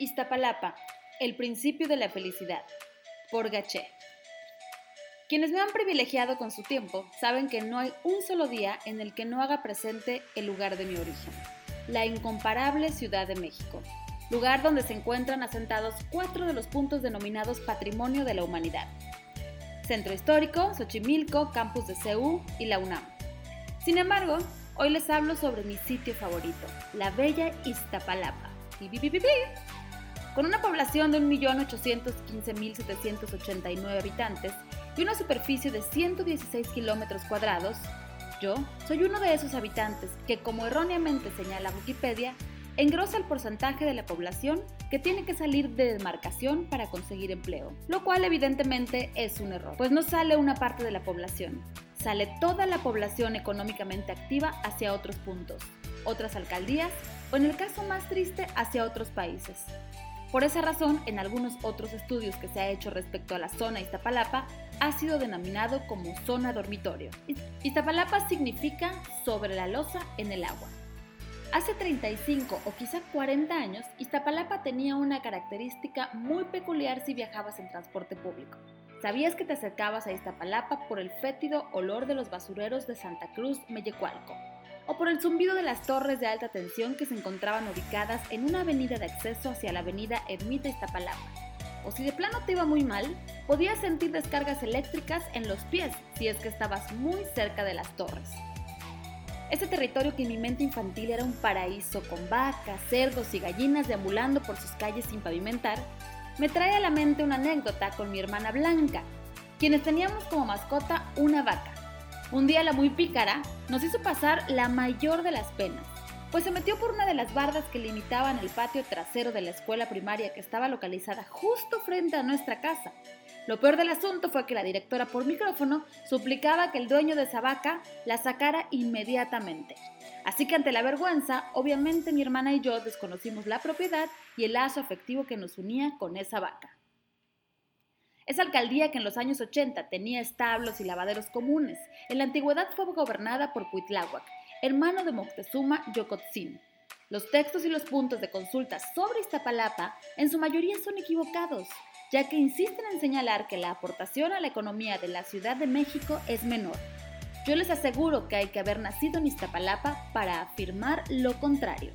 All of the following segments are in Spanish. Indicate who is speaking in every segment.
Speaker 1: Iztapalapa, el principio de la felicidad, por Gaché. Quienes me han privilegiado con su tiempo saben que no hay un solo día en el que no haga presente el lugar de mi origen, la incomparable Ciudad de México, lugar donde se encuentran asentados cuatro de los puntos denominados Patrimonio de la Humanidad. Centro Histórico, Xochimilco, Campus de CEU y la UNAM. Sin embargo, hoy les hablo sobre mi sitio favorito, la bella Iztapalapa. Con una población de 1.815.789 habitantes y una superficie de 116 kilómetros cuadrados, yo soy uno de esos habitantes que, como erróneamente señala Wikipedia, engrosa el porcentaje de la población que tiene que salir de demarcación para conseguir empleo, lo cual evidentemente es un error, pues no sale una parte de la población, sale toda la población económicamente activa hacia otros puntos, otras alcaldías o en el caso más triste hacia otros países. Por esa razón, en algunos otros estudios que se ha hecho respecto a la zona Iztapalapa, ha sido denominado como zona dormitorio. Iztapalapa significa sobre la losa en el agua. Hace 35 o quizá 40 años, Iztapalapa tenía una característica muy peculiar si viajabas en transporte público. ¿Sabías que te acercabas a Iztapalapa por el fétido olor de los basureros de Santa Cruz, Mellecualco? O por el zumbido de las torres de alta tensión que se encontraban ubicadas en una avenida de acceso hacia la avenida Ermita Iztapalapa. O si de plano te iba muy mal, podías sentir descargas eléctricas en los pies si es que estabas muy cerca de las torres. Este territorio que en mi mente infantil era un paraíso con vacas, cerdos y gallinas deambulando por sus calles sin pavimentar, me trae a la mente una anécdota con mi hermana Blanca, quienes teníamos como mascota una vaca. Un día la muy pícara nos hizo pasar la mayor de las penas, pues se metió por una de las bardas que limitaban el patio trasero de la escuela primaria que estaba localizada justo frente a nuestra casa. Lo peor del asunto fue que la directora por micrófono suplicaba que el dueño de esa vaca la sacara inmediatamente. Así que ante la vergüenza, obviamente mi hermana y yo desconocimos la propiedad y el lazo afectivo que nos unía con esa vaca. Esa alcaldía que en los años 80 tenía establos y lavaderos comunes, en la antigüedad fue gobernada por Cuitláhuac, hermano de Moctezuma Yocotzin. Los textos y los puntos de consulta sobre Iztapalapa en su mayoría son equivocados, ya que insisten en señalar que la aportación a la economía de la Ciudad de México es menor. Yo les aseguro que hay que haber nacido en Iztapalapa para afirmar lo contrario.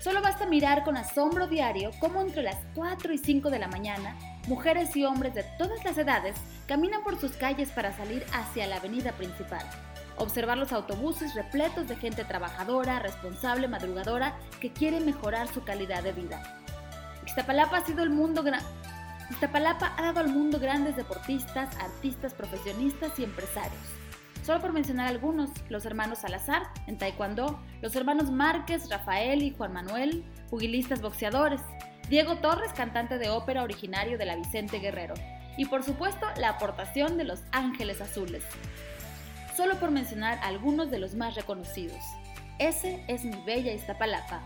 Speaker 1: Solo basta mirar con asombro diario cómo entre las 4 y 5 de la mañana mujeres y hombres de todas las edades caminan por sus calles para salir hacia la avenida principal. Observar los autobuses repletos de gente trabajadora, responsable, madrugadora, que quiere mejorar su calidad de vida. Iztapalapa ha Iztapalapa ha dado al mundo grandes deportistas, artistas, profesionistas y empresarios. Solo por mencionar algunos, los hermanos Salazar en Taekwondo, los hermanos Márquez, Rafael y Juan Manuel, jugilistas boxeadores, Diego Torres, cantante de ópera originario de la Vicente Guerrero, y por supuesto la aportación de los Ángeles Azules. Solo por mencionar algunos de los más reconocidos. Ese es mi bella Iztapalapa,